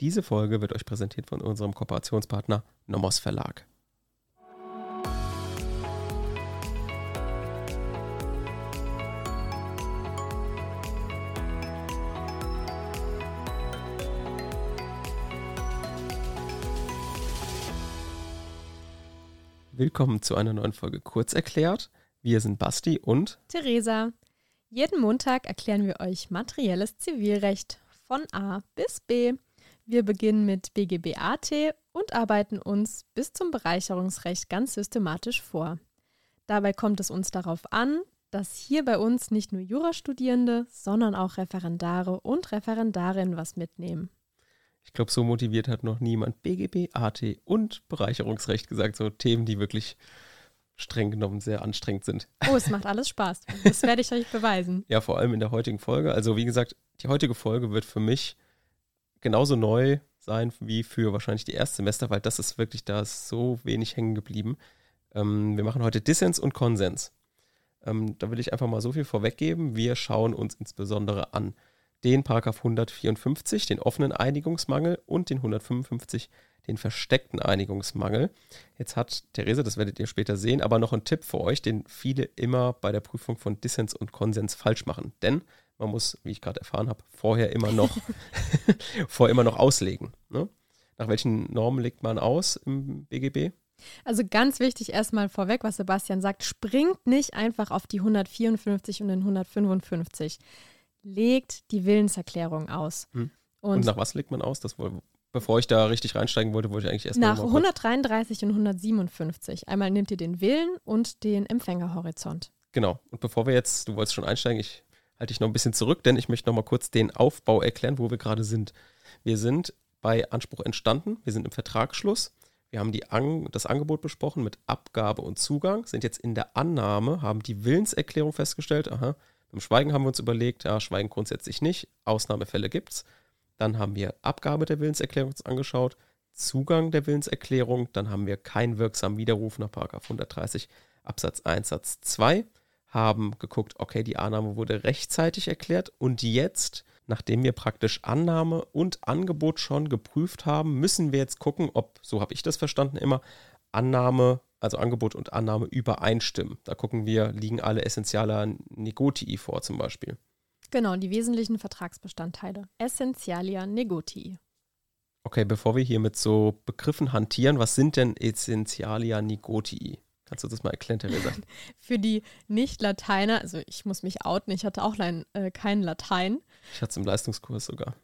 Diese Folge wird euch präsentiert von unserem Kooperationspartner Nomos Verlag. Willkommen zu einer neuen Folge Kurz erklärt. Wir sind Basti und Theresa. Jeden Montag erklären wir euch materielles Zivilrecht von A bis B. Wir beginnen mit BGBAT und arbeiten uns bis zum Bereicherungsrecht ganz systematisch vor. Dabei kommt es uns darauf an, dass hier bei uns nicht nur Jurastudierende, sondern auch Referendare und Referendarinnen was mitnehmen. Ich glaube, so motiviert hat noch niemand BGB, AT und Bereicherungsrecht gesagt. So Themen, die wirklich streng genommen sehr anstrengend sind. Oh, es macht alles Spaß. Das werde ich euch beweisen. ja, vor allem in der heutigen Folge. Also wie gesagt, die heutige Folge wird für mich genauso neu sein wie für wahrscheinlich die Erstsemester, weil das ist wirklich, da ist so wenig hängen geblieben. Ähm, wir machen heute Dissens und Konsens. Ähm, da will ich einfach mal so viel vorweggeben. Wir schauen uns insbesondere an den Paragraph 154, den offenen Einigungsmangel und den 155, den versteckten Einigungsmangel. Jetzt hat Therese, das werdet ihr später sehen, aber noch einen Tipp für euch, den viele immer bei der Prüfung von Dissens und Konsens falsch machen. Denn man muss, wie ich gerade erfahren habe, vorher immer noch, vorher immer noch auslegen. Ne? Nach welchen Normen legt man aus im BGB? Also ganz wichtig erstmal vorweg, was Sebastian sagt, springt nicht einfach auf die 154 und den 155 legt die Willenserklärung aus. Hm. Und, und, nach was legt man aus? Das wohl, bevor ich da richtig reinsteigen wollte, wollte ich eigentlich erst Nach 133 und 157. Einmal nehmt ihr den Willen und den Empfängerhorizont. Genau. Und bevor wir jetzt, du wolltest schon einsteigen, ich halte dich noch ein bisschen zurück, denn ich möchte noch mal kurz den Aufbau erklären, wo wir gerade sind. Wir sind bei Anspruch entstanden, wir sind im Vertragsschluss. Wir haben An das Angebot besprochen mit Abgabe und Zugang, sind jetzt in der Annahme, haben die Willenserklärung festgestellt, aha, im Schweigen haben wir uns überlegt, ja, Schweigen grundsätzlich nicht, Ausnahmefälle gibt es. Dann haben wir Abgabe der Willenserklärung uns angeschaut, Zugang der Willenserklärung, dann haben wir keinen wirksamen Widerruf nach 130 Absatz 1 Satz 2, haben geguckt, okay, die Annahme wurde rechtzeitig erklärt und jetzt, nachdem wir praktisch Annahme und Angebot schon geprüft haben, müssen wir jetzt gucken, ob, so habe ich das verstanden immer, Annahme also Angebot und Annahme übereinstimmen. Da gucken wir, liegen alle Essentialer Negotii vor zum Beispiel. Genau, die wesentlichen Vertragsbestandteile. Essentialia Negotii. Okay, bevor wir hier mit so Begriffen hantieren, was sind denn Essentialia Negotii? Kannst du das mal erklären, Theresa? Für die Nicht-Lateiner, also ich muss mich outen, ich hatte auch lein, äh, keinen Latein. Ich hatte es im Leistungskurs sogar.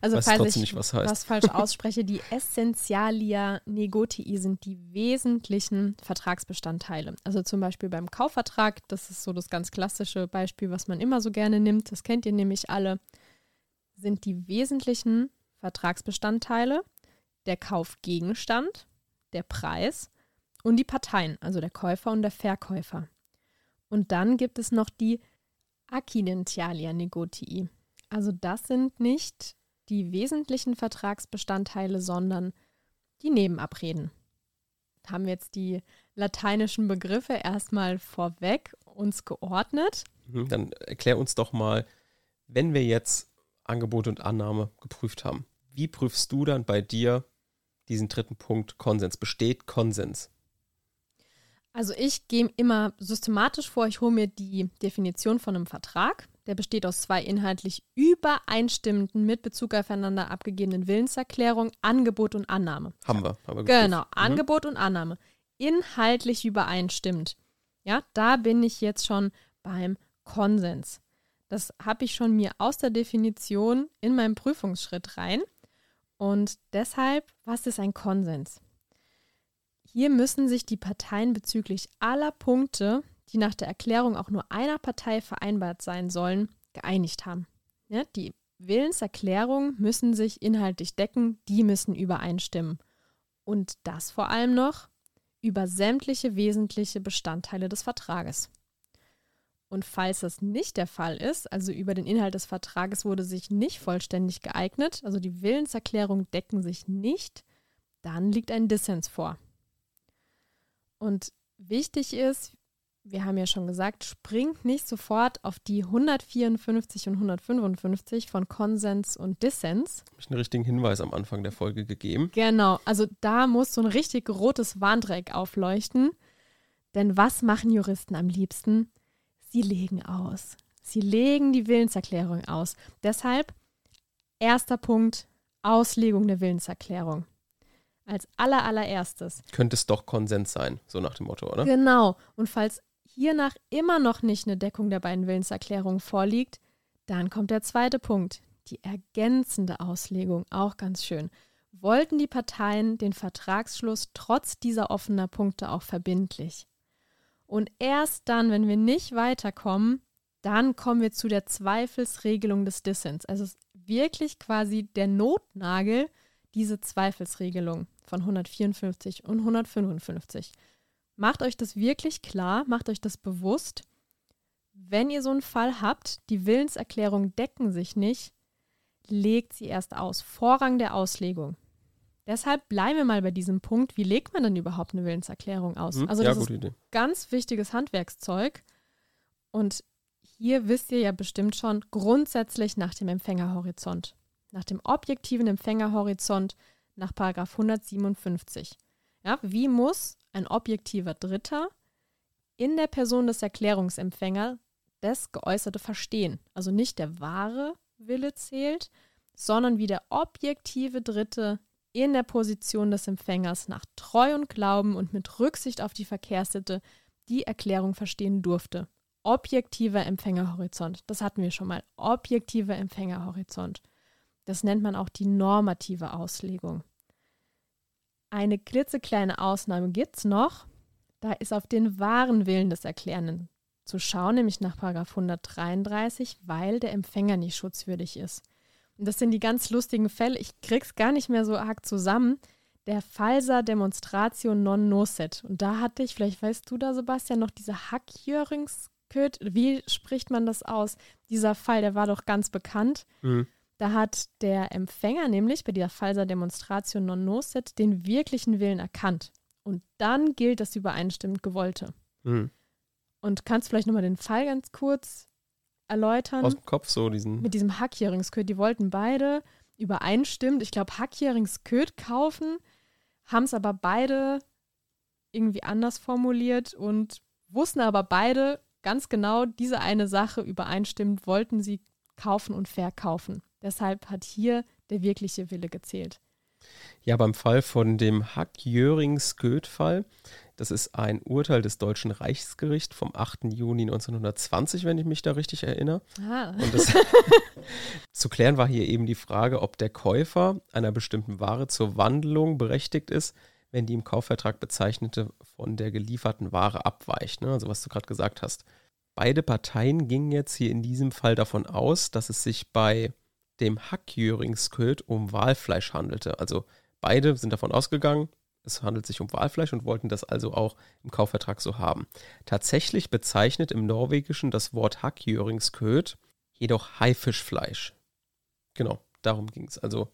Also Weiß falls ich nicht, was, was, falsch ausspreche, die Essentialia Negotii sind die wesentlichen Vertragsbestandteile. Also zum Beispiel beim Kaufvertrag, das ist so das ganz klassische Beispiel, was man immer so gerne nimmt, das kennt ihr nämlich alle, sind die wesentlichen Vertragsbestandteile der Kaufgegenstand, der Preis und die Parteien, also der Käufer und der Verkäufer. Und dann gibt es noch die Accidentialia Negotii. Also das sind nicht die wesentlichen Vertragsbestandteile, sondern die Nebenabreden. Haben wir jetzt die lateinischen Begriffe erstmal vorweg uns geordnet. Mhm, dann erklär uns doch mal, wenn wir jetzt Angebot und Annahme geprüft haben, wie prüfst du dann bei dir diesen dritten Punkt Konsens? Besteht Konsens? Also ich gehe immer systematisch vor, ich hole mir die Definition von einem Vertrag. Der besteht aus zwei inhaltlich übereinstimmenden, mit Bezug aufeinander abgegebenen Willenserklärungen, Angebot und Annahme. Haben wir. Haben wir genau, mhm. Angebot und Annahme. Inhaltlich übereinstimmt. Ja, da bin ich jetzt schon beim Konsens. Das habe ich schon mir aus der Definition in meinem Prüfungsschritt rein. Und deshalb, was ist ein Konsens? Hier müssen sich die Parteien bezüglich aller Punkte, die nach der Erklärung auch nur einer Partei vereinbart sein sollen, geeinigt haben. Ja, die Willenserklärungen müssen sich inhaltlich decken, die müssen übereinstimmen. Und das vor allem noch über sämtliche wesentliche Bestandteile des Vertrages. Und falls das nicht der Fall ist, also über den Inhalt des Vertrages wurde sich nicht vollständig geeignet, also die Willenserklärungen decken sich nicht, dann liegt ein Dissens vor. Und wichtig ist, wir haben ja schon gesagt, springt nicht sofort auf die 154 und 155 von Konsens und Dissens. Habe ich einen richtigen Hinweis am Anfang der Folge gegeben. Genau, also da muss so ein richtig rotes Warndreieck aufleuchten. Denn was machen Juristen am liebsten? Sie legen aus. Sie legen die Willenserklärung aus. Deshalb erster Punkt, Auslegung der Willenserklärung. Als aller, allererstes. Könnte es doch Konsens sein, so nach dem Motto, oder? Genau. Und falls hiernach immer noch nicht eine Deckung der beiden Willenserklärungen vorliegt, dann kommt der zweite Punkt, die ergänzende Auslegung, auch ganz schön. Wollten die Parteien den Vertragsschluss trotz dieser offener Punkte auch verbindlich? Und erst dann, wenn wir nicht weiterkommen, dann kommen wir zu der Zweifelsregelung des Dissens. Also wirklich quasi der Notnagel, diese Zweifelsregelung von 154 und 155. Macht euch das wirklich klar, macht euch das bewusst. Wenn ihr so einen Fall habt, die Willenserklärungen decken sich nicht, legt sie erst aus. Vorrang der Auslegung. Deshalb bleiben wir mal bei diesem Punkt, wie legt man denn überhaupt eine Willenserklärung aus? Hm? Also ja, das gute ist Idee. ganz wichtiges Handwerkszeug. Und hier wisst ihr ja bestimmt schon grundsätzlich nach dem Empfängerhorizont. Nach dem objektiven Empfängerhorizont nach 157. Ja, wie muss ein objektiver Dritter in der Person des Erklärungsempfängers das Geäußerte verstehen? Also nicht der wahre Wille zählt, sondern wie der objektive Dritte in der Position des Empfängers nach Treu und Glauben und mit Rücksicht auf die Verkehrssitte die Erklärung verstehen durfte. Objektiver Empfängerhorizont. Das hatten wir schon mal. Objektiver Empfängerhorizont. Das nennt man auch die normative Auslegung. Eine klitzekleine Ausnahme gibt es noch. Da ist auf den wahren Willen des Erklärenden zu schauen, nämlich nach 133, weil der Empfänger nicht schutzwürdig ist. Und das sind die ganz lustigen Fälle. Ich krieg's gar nicht mehr so arg zusammen. Der Falsa Demonstratio non nocet. Und da hatte ich, vielleicht weißt du da, Sebastian, noch diese Hackjörungsköt. Wie spricht man das aus? Dieser Fall, der war doch ganz bekannt. Mhm. Da hat der Empfänger nämlich bei dieser Falsa Demonstratio non nocet den wirklichen Willen erkannt. Und dann gilt das übereinstimmend Gewollte. Mhm. Und kannst du vielleicht nochmal den Fall ganz kurz erläutern? Aus dem Kopf so diesen. Mit diesem Hackjähringsköt. Die wollten beide übereinstimmend, ich glaube, Hackjähringsköt kaufen, haben es aber beide irgendwie anders formuliert und wussten aber beide ganz genau, diese eine Sache übereinstimmend wollten sie kaufen und verkaufen. Deshalb hat hier der wirkliche Wille gezählt. Ja, beim Fall von dem Hack-Jöring-Sköt-Fall, das ist ein Urteil des Deutschen Reichsgerichts vom 8. Juni 1920, wenn ich mich da richtig erinnere. Ah, Und das zu klären war hier eben die Frage, ob der Käufer einer bestimmten Ware zur Wandlung berechtigt ist, wenn die im Kaufvertrag bezeichnete von der gelieferten Ware abweicht. Ne? Also was du gerade gesagt hast. Beide Parteien gingen jetzt hier in diesem Fall davon aus, dass es sich bei dem Hackjöringsköt um Walfleisch handelte. Also beide sind davon ausgegangen, es handelt sich um Walfleisch und wollten das also auch im Kaufvertrag so haben. Tatsächlich bezeichnet im Norwegischen das Wort Hackjöringsköt jedoch Haifischfleisch. Genau, darum ging es. Also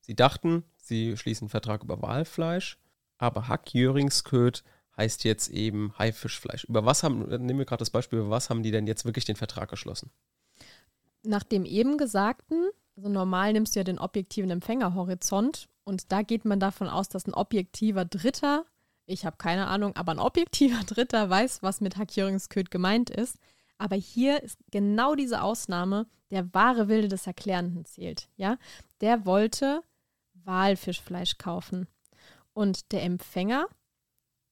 sie dachten, sie schließen einen Vertrag über Walfleisch, aber Hackjöringsköt heißt jetzt eben Haifischfleisch. Über was haben, nehmen wir gerade das Beispiel, über was haben die denn jetzt wirklich den Vertrag geschlossen? Nach dem eben Gesagten, also normal nimmst du ja den objektiven Empfängerhorizont und da geht man davon aus, dass ein objektiver Dritter, ich habe keine Ahnung, aber ein objektiver Dritter weiß, was mit Hackjöringsköt gemeint ist. Aber hier ist genau diese Ausnahme, der wahre Wilde des Erklärenden zählt. Ja, der wollte Walfischfleisch kaufen und der Empfänger,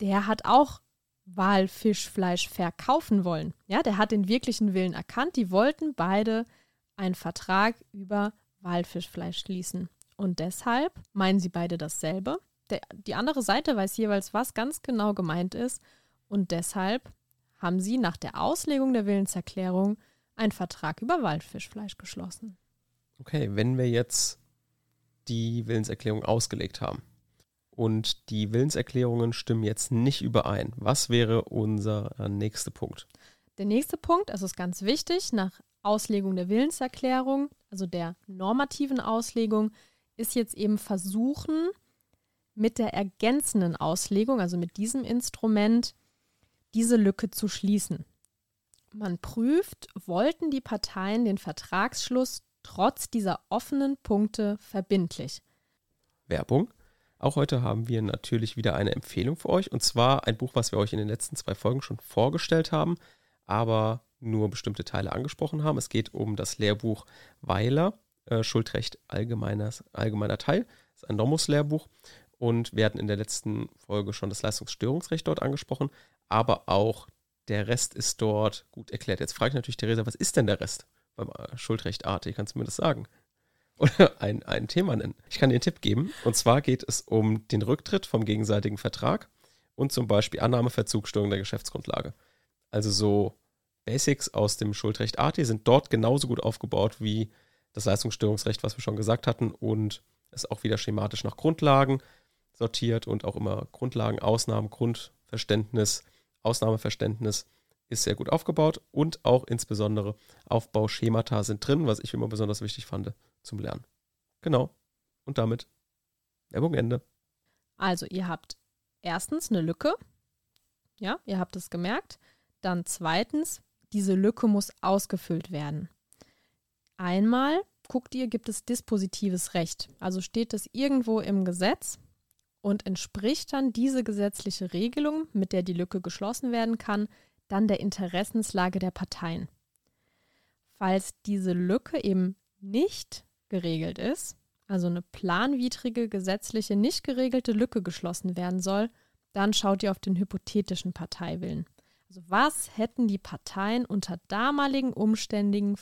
der hat auch Walfischfleisch verkaufen wollen. Ja, der hat den wirklichen Willen erkannt. Die wollten beide einen Vertrag über Walfischfleisch schließen. Und deshalb meinen sie beide dasselbe. Der, die andere Seite weiß jeweils, was ganz genau gemeint ist. Und deshalb haben sie nach der Auslegung der Willenserklärung einen Vertrag über Waldfischfleisch geschlossen. Okay, wenn wir jetzt die Willenserklärung ausgelegt haben und die Willenserklärungen stimmen jetzt nicht überein, was wäre unser äh, nächster Punkt? Der nächste Punkt, also ist ganz wichtig, nach Auslegung der Willenserklärung, also der normativen Auslegung, ist jetzt eben versuchen, mit der ergänzenden Auslegung, also mit diesem Instrument, diese Lücke zu schließen. Man prüft, wollten die Parteien den Vertragsschluss trotz dieser offenen Punkte verbindlich. Werbung. Auch heute haben wir natürlich wieder eine Empfehlung für euch und zwar ein Buch, was wir euch in den letzten zwei Folgen schon vorgestellt haben, aber nur bestimmte Teile angesprochen haben. Es geht um das Lehrbuch Weiler, äh, Schuldrecht allgemeiner, allgemeiner Teil. Das ist ein Nomus-Lehrbuch und wir hatten in der letzten Folge schon das Leistungsstörungsrecht dort angesprochen, aber auch der Rest ist dort gut erklärt. Jetzt frage ich natürlich Theresa, was ist denn der Rest beim äh, Schuldrecht AT? Kannst du mir das sagen? Oder ein, ein Thema nennen. Ich kann dir einen Tipp geben. Und zwar geht es um den Rücktritt vom gegenseitigen Vertrag und zum Beispiel Annahme, Verzugsstörung der Geschäftsgrundlage. Also so Basics aus dem Schuldrecht AT sind dort genauso gut aufgebaut wie das Leistungsstörungsrecht, was wir schon gesagt hatten, und ist auch wieder schematisch nach Grundlagen sortiert und auch immer Grundlagen, Ausnahmen, Grundverständnis, Ausnahmeverständnis ist sehr gut aufgebaut und auch insbesondere Aufbauschemata sind drin, was ich immer besonders wichtig fand zum Lernen. Genau. Und damit Werbung Ende. Also ihr habt erstens eine Lücke. Ja, ihr habt es gemerkt. Dann zweitens, diese Lücke muss ausgefüllt werden. Einmal guckt ihr, gibt es dispositives Recht. Also steht es irgendwo im Gesetz, und entspricht dann diese gesetzliche Regelung, mit der die Lücke geschlossen werden kann, dann der Interessenslage der Parteien. Falls diese Lücke eben nicht geregelt ist, also eine planwidrige, gesetzliche, nicht geregelte Lücke geschlossen werden soll, dann schaut ihr auf den hypothetischen Parteiwillen. Also was hätten die Parteien unter damaligen Umständen,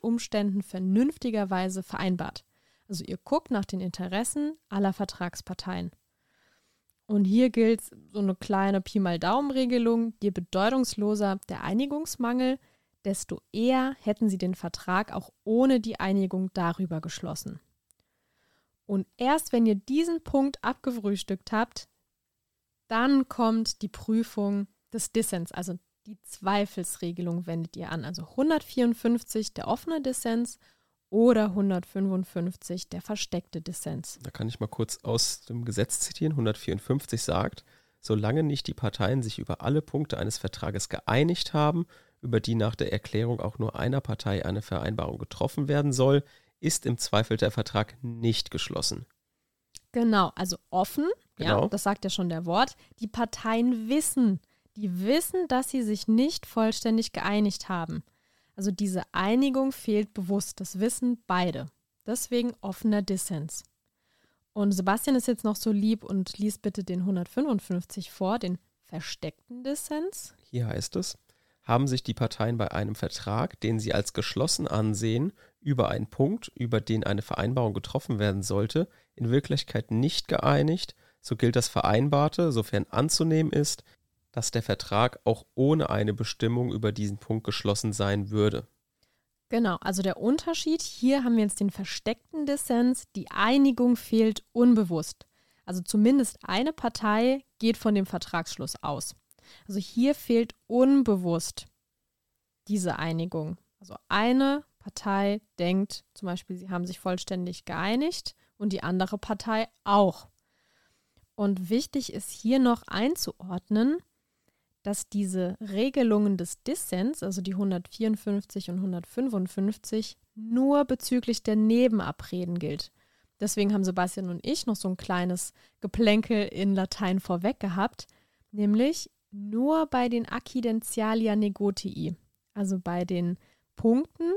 Umständen vernünftigerweise vereinbart? Also ihr guckt nach den Interessen aller Vertragsparteien. Und hier gilt so eine kleine Pi mal Daumen-Regelung. Je bedeutungsloser der Einigungsmangel, desto eher hätten sie den Vertrag auch ohne die Einigung darüber geschlossen. Und erst wenn ihr diesen Punkt abgefrühstückt habt, dann kommt die Prüfung des Dissens, also die Zweifelsregelung wendet ihr an. Also 154 der offene Dissens oder 155 der versteckte Dissens. Da kann ich mal kurz aus dem Gesetz zitieren. 154 sagt, solange nicht die Parteien sich über alle Punkte eines Vertrages geeinigt haben, über die nach der Erklärung auch nur einer Partei eine Vereinbarung getroffen werden soll, ist im Zweifel der Vertrag nicht geschlossen. Genau, also offen, genau. ja, das sagt ja schon der Wort. Die Parteien wissen, die wissen, dass sie sich nicht vollständig geeinigt haben. Also diese Einigung fehlt bewusst, das wissen beide. Deswegen offener Dissens. Und Sebastian ist jetzt noch so lieb und liest bitte den 155 vor, den versteckten Dissens. Hier heißt es, haben sich die Parteien bei einem Vertrag, den sie als geschlossen ansehen, über einen Punkt, über den eine Vereinbarung getroffen werden sollte, in Wirklichkeit nicht geeinigt, so gilt das Vereinbarte, sofern anzunehmen ist, dass der Vertrag auch ohne eine Bestimmung über diesen Punkt geschlossen sein würde. Genau, also der Unterschied, hier haben wir jetzt den versteckten Dissens, die Einigung fehlt unbewusst. Also zumindest eine Partei geht von dem Vertragsschluss aus. Also hier fehlt unbewusst diese Einigung. Also eine Partei denkt zum Beispiel, sie haben sich vollständig geeinigt und die andere Partei auch. Und wichtig ist hier noch einzuordnen, dass diese Regelungen des Dissens, also die 154 und 155, nur bezüglich der Nebenabreden gilt. Deswegen haben Sebastian und ich noch so ein kleines Geplänkel in Latein vorweg gehabt, nämlich nur bei den Accidentialia negotii, also bei den Punkten,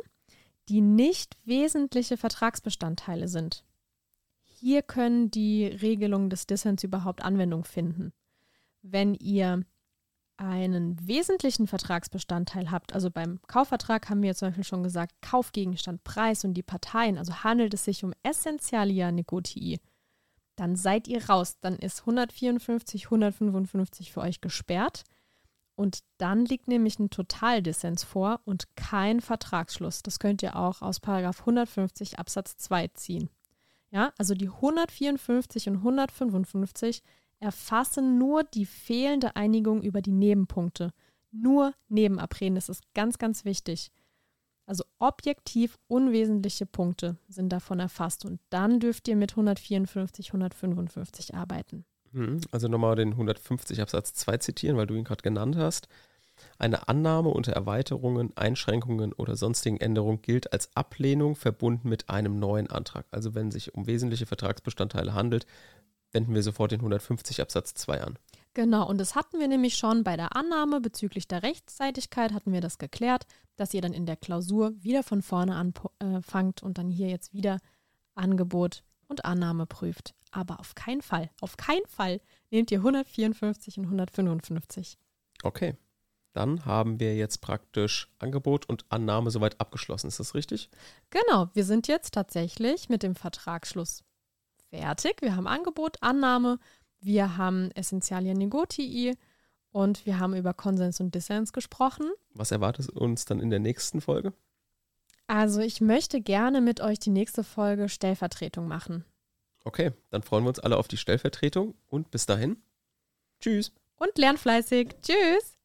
die nicht wesentliche Vertragsbestandteile sind. Hier können die Regelungen des Dissens überhaupt Anwendung finden. Wenn ihr einen wesentlichen Vertragsbestandteil habt, also beim Kaufvertrag haben wir zum Beispiel schon gesagt, Kaufgegenstand, Preis und die Parteien, also handelt es sich um Essentialia Negotii, dann seid ihr raus. Dann ist 154, 155 für euch gesperrt. Und dann liegt nämlich ein Totaldissens vor und kein Vertragsschluss. Das könnt ihr auch aus Paragraph 150 Absatz 2 ziehen. Ja, also die 154 und 155 erfassen nur die fehlende Einigung über die Nebenpunkte. Nur Nebenabreden, das ist ganz, ganz wichtig. Also objektiv unwesentliche Punkte sind davon erfasst und dann dürft ihr mit 154, 155 arbeiten. Mhm. Also nochmal den 150 Absatz 2 zitieren, weil du ihn gerade genannt hast. Eine Annahme unter Erweiterungen, Einschränkungen oder sonstigen Änderungen gilt als Ablehnung verbunden mit einem neuen Antrag. Also wenn sich um wesentliche Vertragsbestandteile handelt, wenden wir sofort den 150 Absatz 2 an. Genau, und das hatten wir nämlich schon bei der Annahme bezüglich der Rechtsseitigkeit, hatten wir das geklärt, dass ihr dann in der Klausur wieder von vorne anfangt äh, und dann hier jetzt wieder Angebot und Annahme prüft. Aber auf keinen Fall, auf keinen Fall nehmt ihr 154 und 155. Okay, dann haben wir jetzt praktisch Angebot und Annahme soweit abgeschlossen. Ist das richtig? Genau, wir sind jetzt tatsächlich mit dem Vertragsschluss fertig. Wir haben Angebot, Annahme, wir haben Essentialia Negotii und wir haben über Konsens und Dissens gesprochen. Was erwartet uns dann in der nächsten Folge? Also ich möchte gerne mit euch die nächste Folge Stellvertretung machen. Okay, dann freuen wir uns alle auf die Stellvertretung und bis dahin. Tschüss. Und lernfleißig. Tschüss.